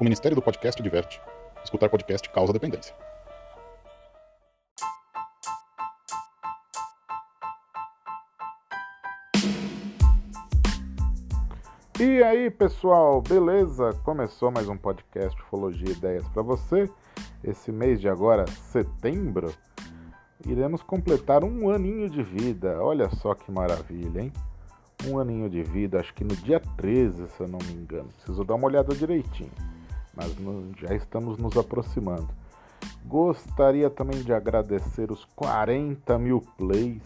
O Ministério do Podcast diverte. Escutar podcast causa dependência. E aí, pessoal, beleza? Começou mais um podcast Ufologia Ideias para você. Esse mês de agora, setembro, iremos completar um aninho de vida. Olha só que maravilha, hein? Um aninho de vida, acho que no dia 13, se eu não me engano. Preciso dar uma olhada direitinho. Mas já estamos nos aproximando. Gostaria também de agradecer os 40 mil plays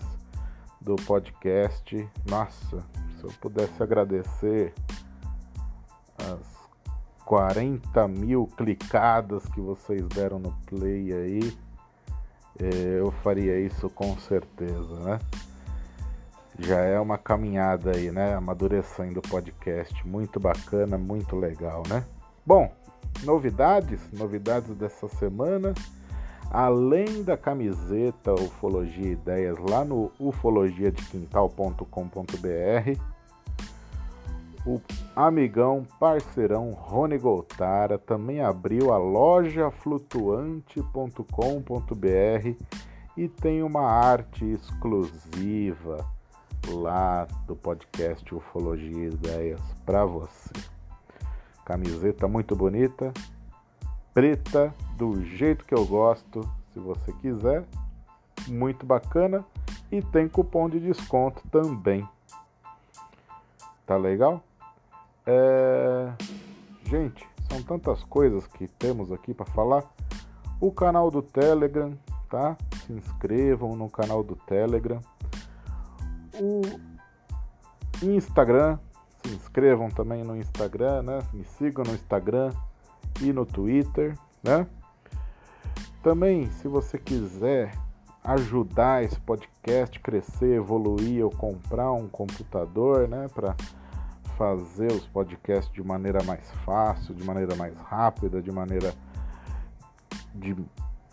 do podcast. Nossa, se eu pudesse agradecer as 40 mil clicadas que vocês deram no play aí, é, eu faria isso com certeza, né? Já é uma caminhada aí, né? Amadurecendo o podcast. Muito bacana, muito legal, né? Bom, novidades, novidades dessa semana. Além da camiseta Ufologia Ideias lá no ufologiadequintal.com.br, o amigão, parceirão Rony Goltara também abriu a loja flutuante.com.br e tem uma arte exclusiva lá do podcast Ufologia Ideias para você. Camiseta muito bonita, preta, do jeito que eu gosto, se você quiser. Muito bacana e tem cupom de desconto também. Tá legal? É... Gente, são tantas coisas que temos aqui para falar. O canal do Telegram, tá? Se inscrevam no canal do Telegram. O Instagram, se inscrevam também no Instagram, né? Me sigam no Instagram e no Twitter, né? Também, se você quiser ajudar esse podcast crescer, evoluir ou comprar um computador, né, para fazer os podcasts de maneira mais fácil, de maneira mais rápida, de maneira de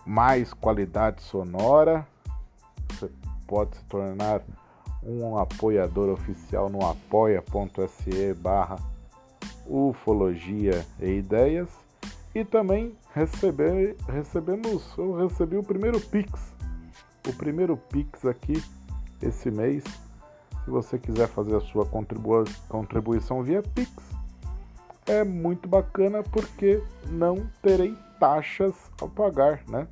mais qualidade sonora, você pode se tornar um apoiador oficial no apoia.se barra ufologia e ideias e também receber, recebemos, eu recebi o primeiro Pix, o primeiro Pix aqui esse mês. Se você quiser fazer a sua contribu contribuição via Pix, é muito bacana porque não terei taxas a pagar, né?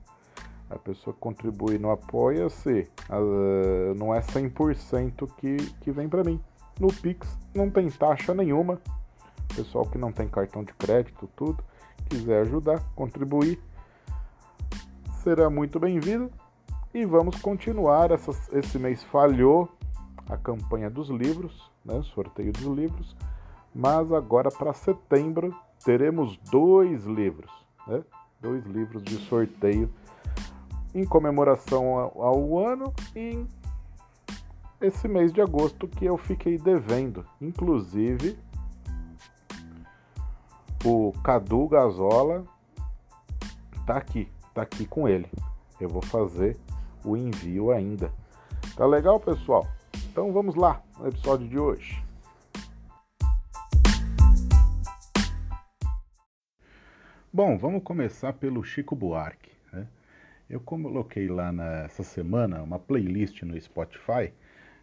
A pessoa que contribui no Apoia-se uh, não é 100% que, que vem para mim. No Pix não tem taxa nenhuma. Pessoal que não tem cartão de crédito, tudo quiser ajudar, contribuir, será muito bem-vindo. E vamos continuar. Essa, esse mês falhou a campanha dos livros, né, sorteio dos livros, mas agora para setembro teremos dois livros, né, dois livros de sorteio em comemoração ao, ano e esse mês de agosto que eu fiquei devendo, inclusive o Cadu Gazola tá aqui, tá aqui com ele. Eu vou fazer o envio ainda. Tá legal, pessoal? Então vamos lá no episódio de hoje. Bom, vamos começar pelo Chico Buarque. Eu coloquei lá nessa semana uma playlist no Spotify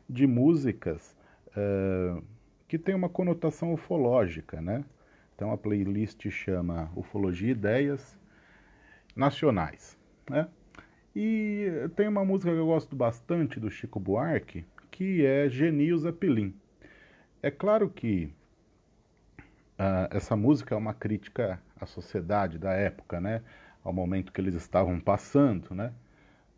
de músicas uh, que tem uma conotação ufológica, né? Então a playlist chama Ufologia Ideias Nacionais. Né? E tem uma música que eu gosto bastante do Chico Buarque, que é Genil Zeppelin. É claro que uh, essa música é uma crítica à sociedade da época, né? Ao momento que eles estavam passando, né?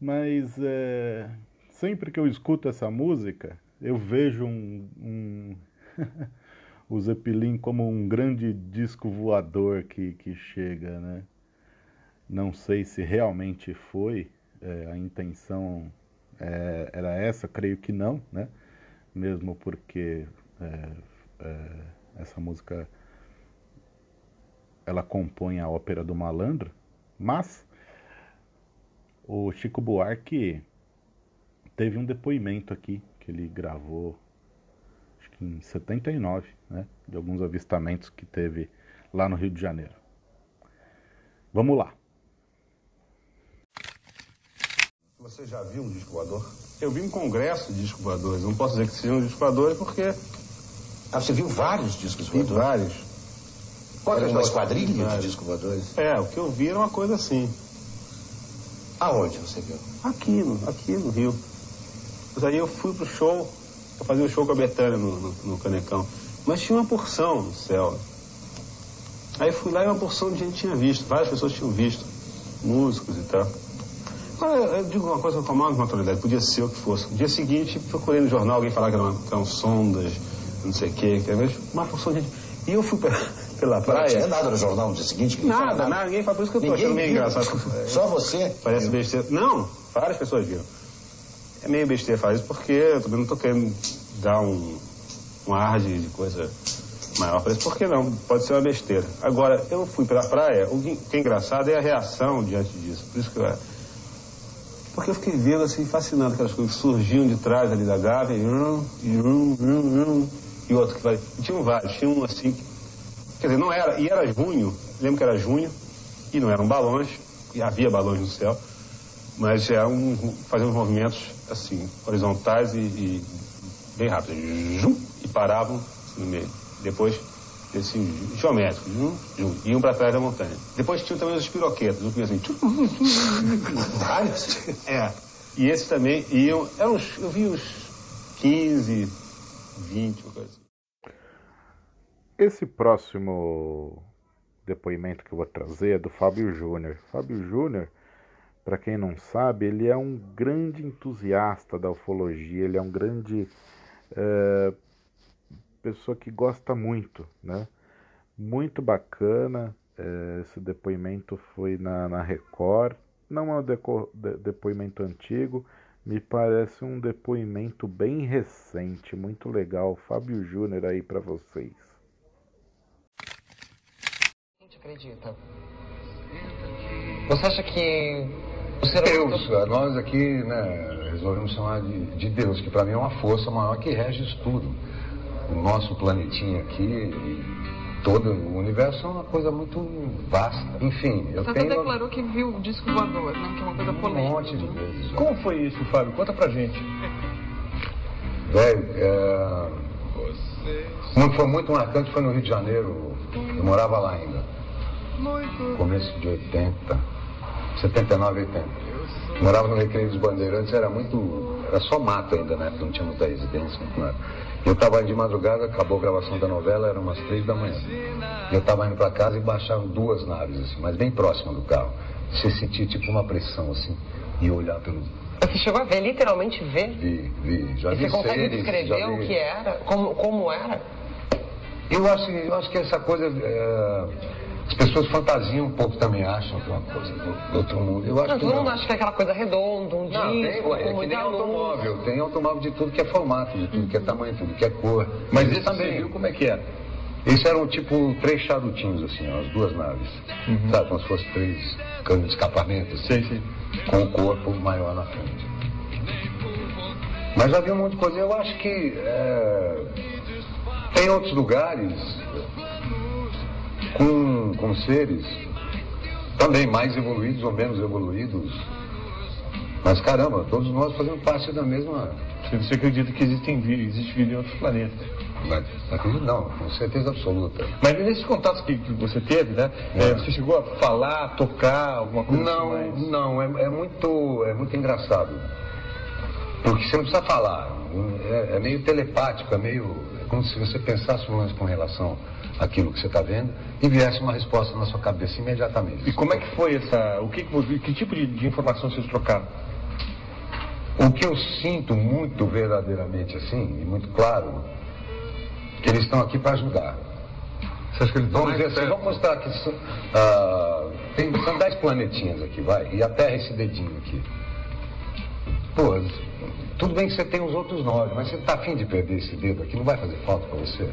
mas é, sempre que eu escuto essa música, eu vejo um, um o Zeppelin como um grande disco voador que, que chega, né? Não sei se realmente foi é, a intenção é, era essa, creio que não, né? Mesmo porque é, é essa música ela compõe a ópera do malandro, mas o Chico Buarque teve um depoimento aqui que ele gravou em 79, né, de alguns avistamentos que teve lá no Rio de Janeiro. Vamos lá. Você já viu um disco voador? Eu vi um congresso de disco voadores. Não posso dizer que sejam disco voadores porque. Ah, você viu vários discos Vi voadores? vários. Era uma Vários. esquadrilha de discos voadores? É, o que eu vi era uma coisa assim. Aonde você viu? Aqui, aqui no Rio. Mas aí eu fui pro show, eu fazia um show com a Betânia no, no, no Canecão. Mas tinha uma porção no céu. Aí fui lá e uma porção de gente tinha visto, várias pessoas tinham visto, músicos e tal. Agora, eu digo uma coisa com a maior naturalidade, podia ser o que fosse. No dia seguinte, procurei no jornal, alguém falava que eram, que eram sondas, não sei o quê, que era uma porção de gente. E eu fui pela, pela Não tinha praia. nada no jornal no dia seguinte? Nada, falava nada, ninguém fala, por isso que eu tô Ninguém achando meio viu. engraçado. Só você? Parece besteira. Não, várias pessoas viram. É meio besteira falar isso porque eu também não tô querendo dar um, um ar de, de coisa maior para isso. Por que não? Pode ser uma besteira. Agora, eu fui pela praia, o que é engraçado é a reação diante disso. Por isso que eu. Porque eu fiquei vendo assim, fascinado aquelas coisas que surgiam de trás ali da Gávea, e, e, rum, e outro que vai. E tinham vários, tinha um assim. Que- Quer dizer, não era, e era junho, lembro que era junho, e não eram balões, e havia balões no céu, mas eram faziam uns movimentos assim, horizontais e, e bem rápidos. E paravam no meio. Depois, assim, geométricos, zum, zum, iam para trás da montanha. Depois tinham também os piroquetas, um assim. tchum, tchum, tchum, Vários? é. E esses também iam. Eram uns, eu vi uns 15, 20, uma coisa assim. Esse próximo depoimento que eu vou trazer é do Fábio Júnior. Fábio Júnior, para quem não sabe, ele é um grande entusiasta da ufologia, ele é um grande eh, pessoa que gosta muito, né? Muito bacana. eh, esse depoimento foi na, na Record. Não é um deco- de- depoimento antigo, me parece um depoimento bem recente, muito legal. Fábio Júnior aí para vocês. Acredita? Você acha que o ser humano... Deus, nós aqui né, resolvemos chamar de, de Deus, que para mim é uma força maior que rege isso tudo. O nosso planetinha aqui, e todo o universo é uma coisa muito vasta. Enfim, eu Você até tenho declarou que viu o disco voador, né? Que é uma coisa um polêmica. monte de vezes. já. Como foi isso, Fábio? Conta pra gente. Velho, é... não foi muito marcante, foi no Rio de Janeiro, eu morava lá ainda. Começo de 80, 79, 80. Morava no Recreio dos Bandeirantes, era muito. Era só mato ainda, né? Porque não tinha muita residência, muito nada. Eu estava indo de madrugada, acabou a gravação da novela, eram umas três da manhã. Eu estava indo para casa e baixaram duas naves, assim, mas bem próxima do carro. Você sentia tipo uma pressão, assim, e olhar pelo. Você chegou a ver, literalmente ver? Vi, vi, já E vi você consegue seres, descrever o que era? Como, como era? Eu acho, eu acho que essa coisa. é, as pessoas fantasiam um pouco também, acham que é uma coisa do, do outro mundo. Eu acho Não, que todo não. mundo acha que é aquela coisa redonda, um Não, tem, disco, ué, é que nem luz. automóvel. Tem automóvel de tudo que é formato, de tudo que é tamanho, de tudo que é cor. Mas Esse esse você viu como é que é? Esses eram tipo três charutinhos, assim, ó, as duas naves. Sabe, como se fossem três canos de escapamento, assim, Sei, sei. com o corpo maior na frente. Mas havia um monte de coisa. Eu acho que é, tem outros lugares com, com seres também mais evoluídos ou menos evoluídos. Mas caramba, todos nós fazemos parte da mesma. Você acredita que existem vida, existe vida em outros planetas. Mas, acredito não, com certeza absoluta. Mas nesses contatos que, que você teve, né? É. é, você chegou a falar, tocar, alguma coisa Não, assim mais? não, é, é muito, é muito engraçado. Porque você não precisa falar. É, é meio telepático, é meio. É como se você pensasse lance com relação àquilo que você está vendo e viesse uma resposta na sua cabeça imediatamente. E como é que foi essa. O que, que, tipo de, de informação vocês trocaram? O que eu sinto muito verdadeiramente assim, e muito claro, que eles estão aqui para ajudar. Você acha que eles Vamos dizer assim, vamos mostrar que são, ah, tem, são dez planetinhas aqui, vai, e a Terra é esse dedinho aqui. Pô, tudo bem que você tem os outros nove, mas você tá afim de perder esse dedo aqui, não vai fazer falta para você?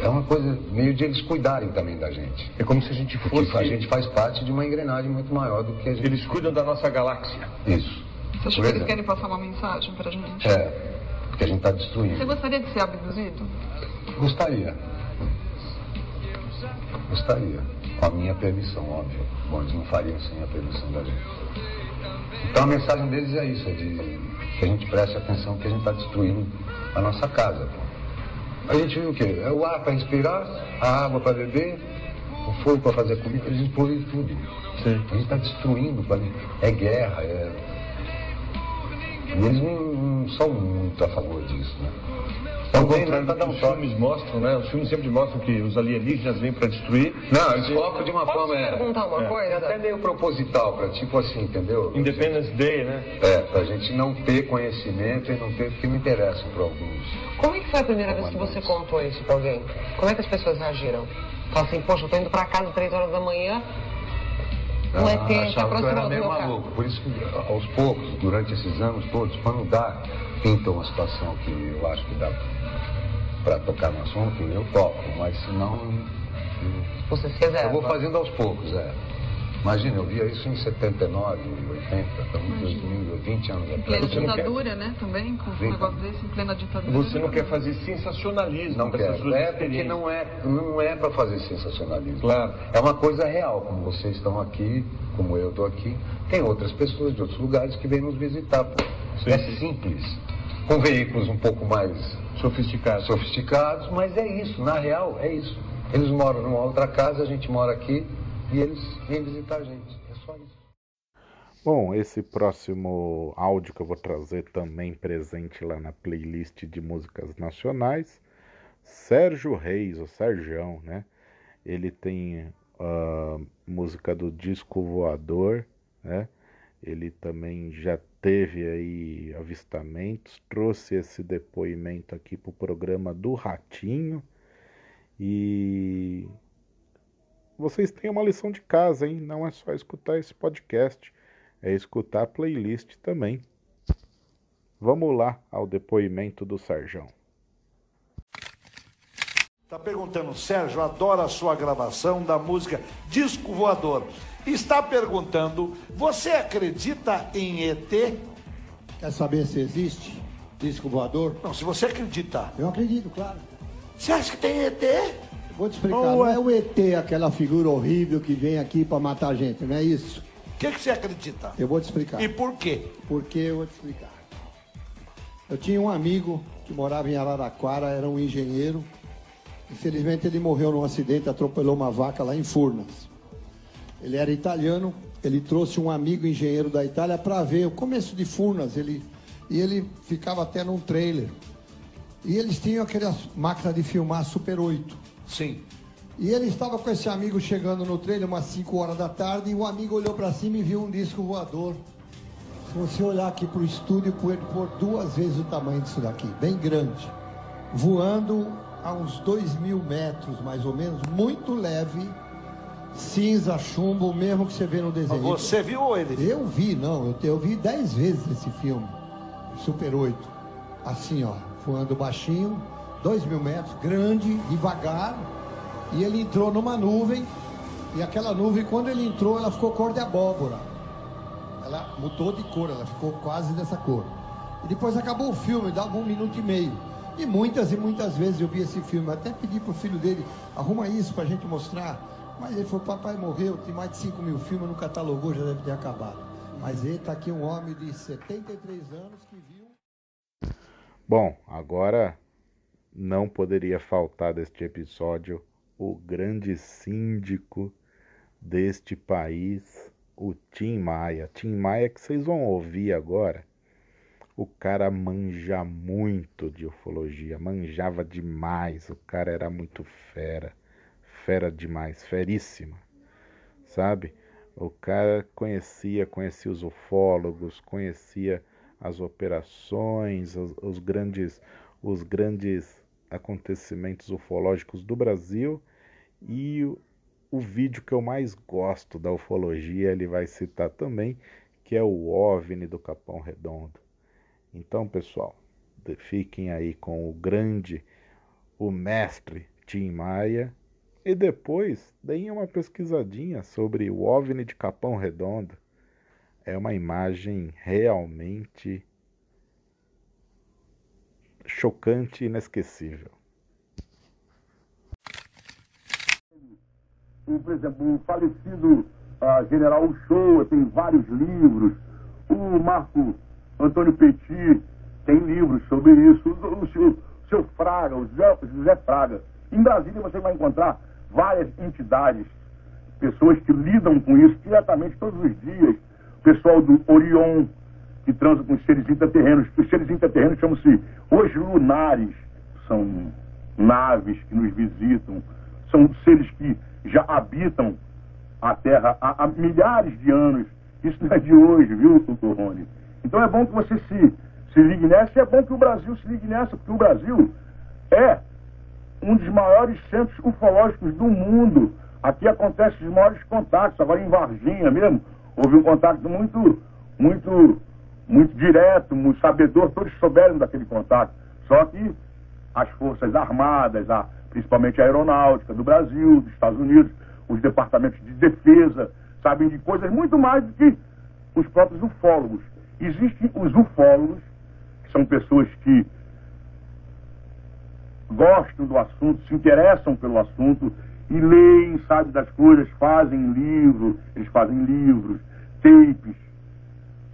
É uma coisa meio de eles cuidarem também da gente. É como se a gente Porque fosse. a gente faz parte de uma engrenagem muito maior do que a gente. Eles cuidam da nossa galáxia. Isso. Você acha que eles querem passar uma mensagem pra gente? É, porque a gente está Você destruindo. gostaria de ser abduzido? Gostaria. Gostaria. Com a minha permissão, óbvio. Bom, eles não fariam sem a permissão da gente. Então a mensagem deles é isso, é de que a gente preste atenção que a gente está destruindo a nossa casa. Pô. A gente viu o quê? É o ar para respirar, a água para beber, o fogo para fazer comida, eles poluem tudo. Sim. A gente está destruindo, é guerra, é. E eles não, não são muito a favor disso, né? Ao Então, contrário do para que os filmes mostram, né? Os filmes sempre mostram que os alienígenas vêm para destruir. Não, eles colocam de uma Posso forma. te É, perguntar uma é. coisa? é até meio proposital, para tipo assim, entendeu? Independence Day, né? É, pra gente não ter conhecimento e não ter, porque não interessa para alguns. Como é que foi a primeira vez que você contou isso pra alguém? Como é que as pessoas reagiram? Fala assim, poxa, eu tô indo pra casa às três horas da manhã, um ET se Ah, achava que eu era aproximou do maluco. Por isso que, aos poucos, durante esses anos todos, quando dá, pinta uma situação que eu acho que dá para tocar no assunto, eu toco. Mas se não, eu- Você se reserva. eu vou fazendo aos poucos, é. Imagina, eu via isso em 79, 80, estamos em 2000, 20 anos Em atrás. plena não quer- ditadura, né? Também, com um negócio desse, em plena ditadura. Você não quer fazer sensacionalismo Não suas É porque não é, não é para fazer sensacionalismo. Claro. É uma coisa real, como vocês estão aqui, como eu estou aqui. Tem outras pessoas de outros lugares que vêm nos visitar. Pô. Sim, é sim. simples. Com veículos um pouco mais Sofisticados. sofisticados, mas é isso, na real, é isso. Eles moram numa outra casa, a gente mora aqui e eles vêm visitar a gente. É só isso. Bom, esse próximo áudio que eu vou trazer também presente lá na playlist de músicas nacionais, Sérgio Reis, o Serjão, né? Ele tem a música do Disco Voador, né? Ele também já teve aí avistamentos, trouxe esse depoimento aqui pro programa do Ratinho e vocês têm uma lição de casa, hein? Não é só escutar esse podcast, é escutar a playlist também. Vamos lá ao depoimento do Sarjão. Tá perguntando, Sérgio, adora a sua gravação da música Disco Voador. Está perguntando, você acredita em ET? Quer saber se existe disco voador? Não, se você acreditar. Eu acredito, claro. Você acha que tem ET? Vou te explicar. Ou Não é- é o ET, aquela figura horrível que vem aqui pra matar a gente, não é isso? O que, que você acredita? Eu vou te explicar. E por quê? Porque eu vou te explicar. Eu tinha um amigo que morava em Araraquara, era um engenheiro. Infelizmente ele morreu num acidente, atropelou uma vaca lá em Furnas. Ele era italiano, ele trouxe um amigo engenheiro da Itália para ver o começo de Furnas. Ele, e ele ficava até num trailer. E eles tinham aquelas máquinas de filmar Super 8. Sim. E ele estava com esse amigo chegando no trailer umas 5 horas da tarde e o amigo olhou para cima e viu um disco voador. Se você olhar aqui para o estúdio, ele por duas vezes o tamanho disso daqui, bem grande. Voando a uns 2 mil metros, mais ou menos, muito leve, cinza, chumbo, o mesmo que você vê no desenho. Você viu ou ele? Eu vi, não, eu, te- eu vi 10 vezes esse filme, Super 8. Assim, ó, voando baixinho, 2 mil metros, grande, devagar. E ele entrou numa nuvem, e aquela nuvem, quando ele entrou, ela ficou cor de abóbora. Ela mudou de cor, ela ficou quase dessa cor. E depois acabou o filme, dava um minuto e meio. E muitas e muitas vezes eu vi esse filme, até pedi pro filho dele, arruma isso pra gente mostrar. Mas ele falou, papai morreu, tem mais de 5 mil filmes, não catalogou, já deve ter acabado. Mas ele tá aqui um homem de 73 anos que viu. Bom, agora não poderia faltar deste episódio o grande síndico deste país, o Tim Maia. Tim Maia que vocês vão ouvir agora. O cara manja muito de ufologia, manjava demais. O cara era muito fera, fera demais, feríssima, sabe? O cara conhecia, conhecia os ufólogos, conhecia as operações, os, os grandes, os grandes acontecimentos ufológicos do Brasil e o, o vídeo que eu mais gosto da ufologia ele vai citar também, que é o OVNI do Capão Redondo. Então, pessoal, fiquem aí com o grande, o mestre Tim Maia e depois deem uma pesquisadinha sobre o OVNI de Capão Redondo. É uma imagem realmente chocante e inesquecível. o, por exemplo, o falecido ah, General Uchoa tem vários livros, o Marco Antônio Petit tem livros sobre isso, o, o, seu, seu Fraga, o José, José Fraga. Em Brasília você vai encontrar várias entidades, pessoas que lidam com isso diretamente todos os dias. Pessoal do Orion, que transa com os seres intraterrenos. Os seres intraterrenos chamam-se os lunares, são naves que nos visitam, são seres que já habitam a Terra há, há milhares de anos. Isso não é de hoje, viu, doutor Rony? Então é bom que você se, se ligue nessa e é bom que o Brasil se ligue nessa, porque o Brasil é um dos maiores centros ufológicos do mundo. Aqui acontecem os maiores contatos. Agora em Varginha mesmo, houve um contato muito, muito, muito direto, muito sabedor, todos souberam daquele contato. Só que as Forças Armadas, a, principalmente a Aeronáutica do Brasil, dos Estados Unidos, os departamentos de defesa, sabem de coisas muito mais do que os próprios ufólogos. Existem os ufólogos, que são pessoas que gostam do assunto, se interessam pelo assunto e leem, sabem das coisas, fazem livros, eles fazem livros, tapes.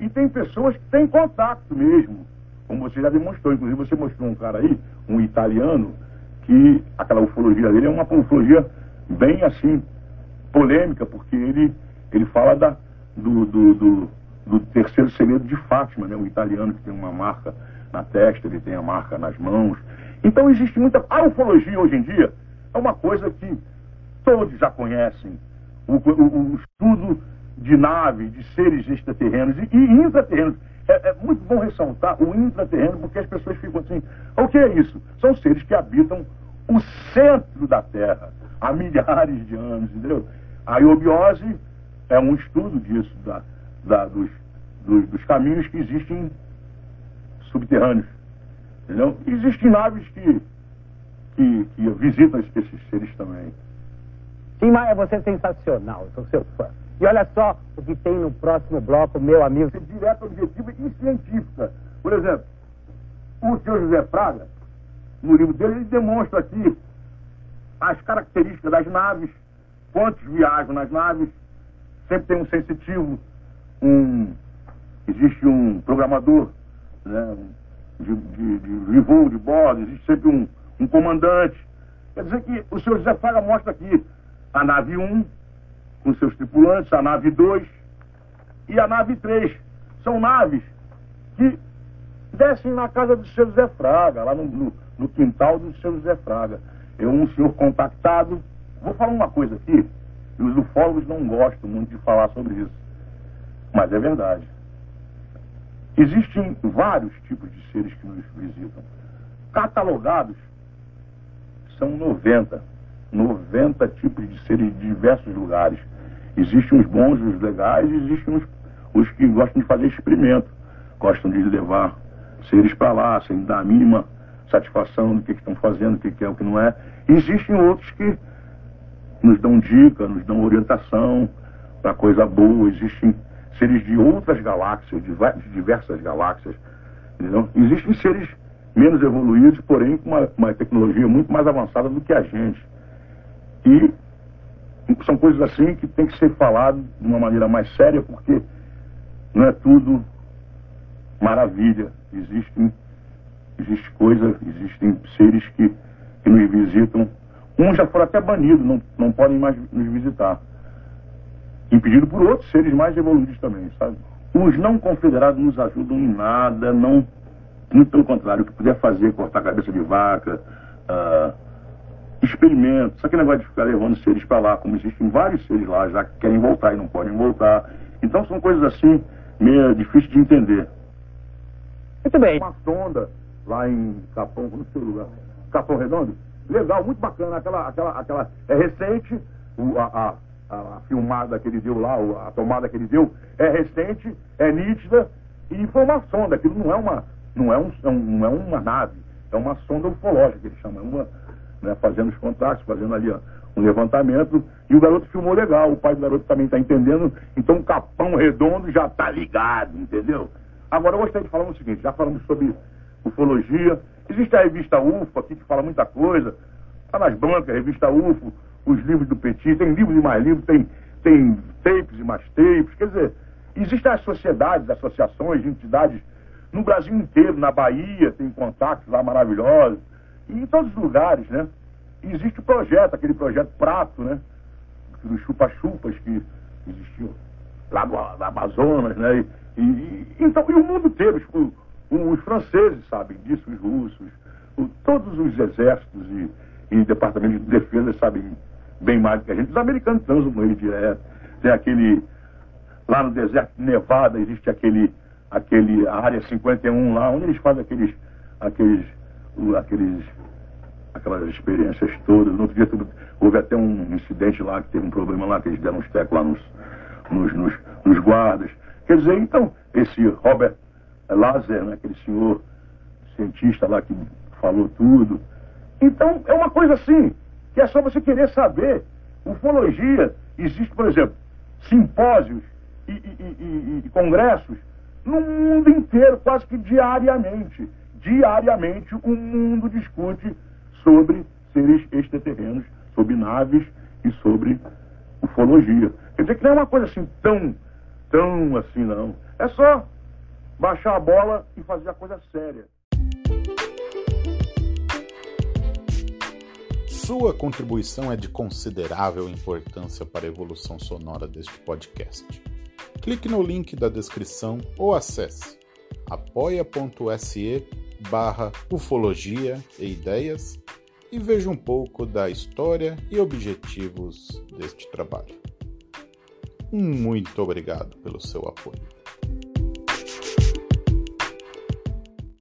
E tem pessoas que têm contato mesmo, como você já demonstrou. Inclusive você mostrou um cara aí, um italiano, que aquela ufologia dele é uma ufologia bem assim, polêmica, porque ele, ele fala da, do, do, do, do terceiro segredo de Fátima, né? um italiano que tem uma marca na testa, ele tem a marca nas mãos. Então existe muita. A ufologia hoje em dia é uma coisa que todos já conhecem. O, o, o estudo de naves, de seres extraterrenos e, e intraterrenos. É, é, muito bom ressaltar o intraterreno, porque as pessoas ficam assim: o que é isso? São seres que habitam o centro da Terra há milhares de anos, entendeu? A iobiose é um estudo disso, da, da, dos, dos, dos caminhos que existem subterrâneos. Entendeu? Existem naves que, que, que visitam esses seres também. Tim Maia, você é sensacional, sou seu fã. E olha só o que tem no próximo bloco, meu amigo. Direta, objetiva e científica. Por exemplo, o senhor José Fraga, no livro dele, ele demonstra aqui as características das naves, quantos viajam nas naves, sempre tem um sensitivo, um, existe um programador né, de, de, de, de voo de bordo, existe sempre um, um comandante. Quer dizer que o senhor José Fraga mostra aqui a nave 1, com seus tripulantes, a nave 2 e a nave 3. São naves que descem na casa do seu José Fraga, lá no, no, no quintal do seu José Fraga. É um senhor contactado. Vou falar uma coisa aqui, e os ufólogos não gostam muito de falar sobre isso, mas é verdade. Existem vários tipos de seres que nos visitam. Catalogados são 90. 90 tipos de seres de diversos lugares. Existem os bons, os legais, existem os, os que gostam de fazer experimento. Gostam de levar seres para lá, sem dar a mínima satisfação do que, que estão fazendo, o que, que é, o que não é. Existem outros que nos dão dica, nos dão orientação para coisa boa. Existem seres de outras galáxias, de diversas galáxias. Entendeu? Existem seres menos evoluídos, porém com uma, uma tecnologia muito mais avançada do que a gente. E são coisas assim que tem que ser falado de uma maneira mais séria, porque não é tudo maravilha. Existem existe coisa, existem seres que, que nos visitam. Uns já foram até banidos, não, não podem mais nos visitar. Impedido por outros seres mais evoluídos também, sabe? Os não confederados nos ajudam em nada, não. Muito pelo contrário, o que puder fazer, cortar a cabeça de vaca, uh, experimento, só que negócio de ficar levando seres para lá, como existem vários seres lá já que querem voltar e não podem voltar. Então são coisas assim, meio difíceis de entender. Muito bem. Uma sonda lá em Capão, no seu lugar, Capão Redondo, legal, muito bacana, aquela, aquela, aquela, é recente, o, a, a, a filmada que ele deu lá, a tomada que ele deu, é recente, é nítida, e foi uma sonda, aquilo não é uma, não é, um, não é uma nave, é uma sonda ufológica que ele chama, é uma, né, fazendo os contatos, fazendo ali ó, um levantamento, e o garoto filmou legal, o pai do garoto também está entendendo, então o Capão Redondo já está ligado, entendeu? Agora eu gostaria de falar o seguinte, já falamos sobre ufologia, existe a revista UFO aqui que fala muita coisa, está nas bancas, revista UFO, os livros do Petit, tem livros e mais livros, tem, tem tapes e mais tapes. Quer dizer, existem as sociedades, associações, entidades no Brasil inteiro, na Bahia, tem contatos lá maravilhosos, e em todos os lugares, né? Existe o projeto, aquele projeto Prato, né? Dos chupa-chupas que existiu lá no, Amazonas, né? E, e, então, e o mundo inteiro, os, os franceses sabem disso, os russos, o, todos os exércitos e, e departamentos de defesa sabem bem mais do que a gente. Os americanos transam com ele direto. Tem aquele. Lá no deserto de Nevada existe aquele. aquele a área 51 lá, onde eles fazem aqueles. aqueles. Aqueles aquelas experiências todas. No outro dia houve até um incidente lá que teve um problema lá, que eles deram uns tecos lá nos, nos, nos, nos guardas. Quer dizer, então, esse Robert Lazer, né, aquele senhor cientista lá que falou tudo. Então, é uma coisa assim, que é só você querer saber. Ufologia, existe, por exemplo, simpósios e, e, e, e congressos no mundo inteiro, quase que diariamente. Diariamente, o mundo discute sobre seres extraterrenos, sobre naves e sobre ufologia. Quer dizer que não é uma coisa assim tão, tão assim, não. É só baixar a bola e fazer a coisa séria. Sua contribuição é de considerável importância para a evolução sonora deste podcast. Clique no link da descrição ou acesse apoia.se barra ufologia e ideias e veja um pouco da história e objetivos deste trabalho. Muito obrigado pelo seu apoio.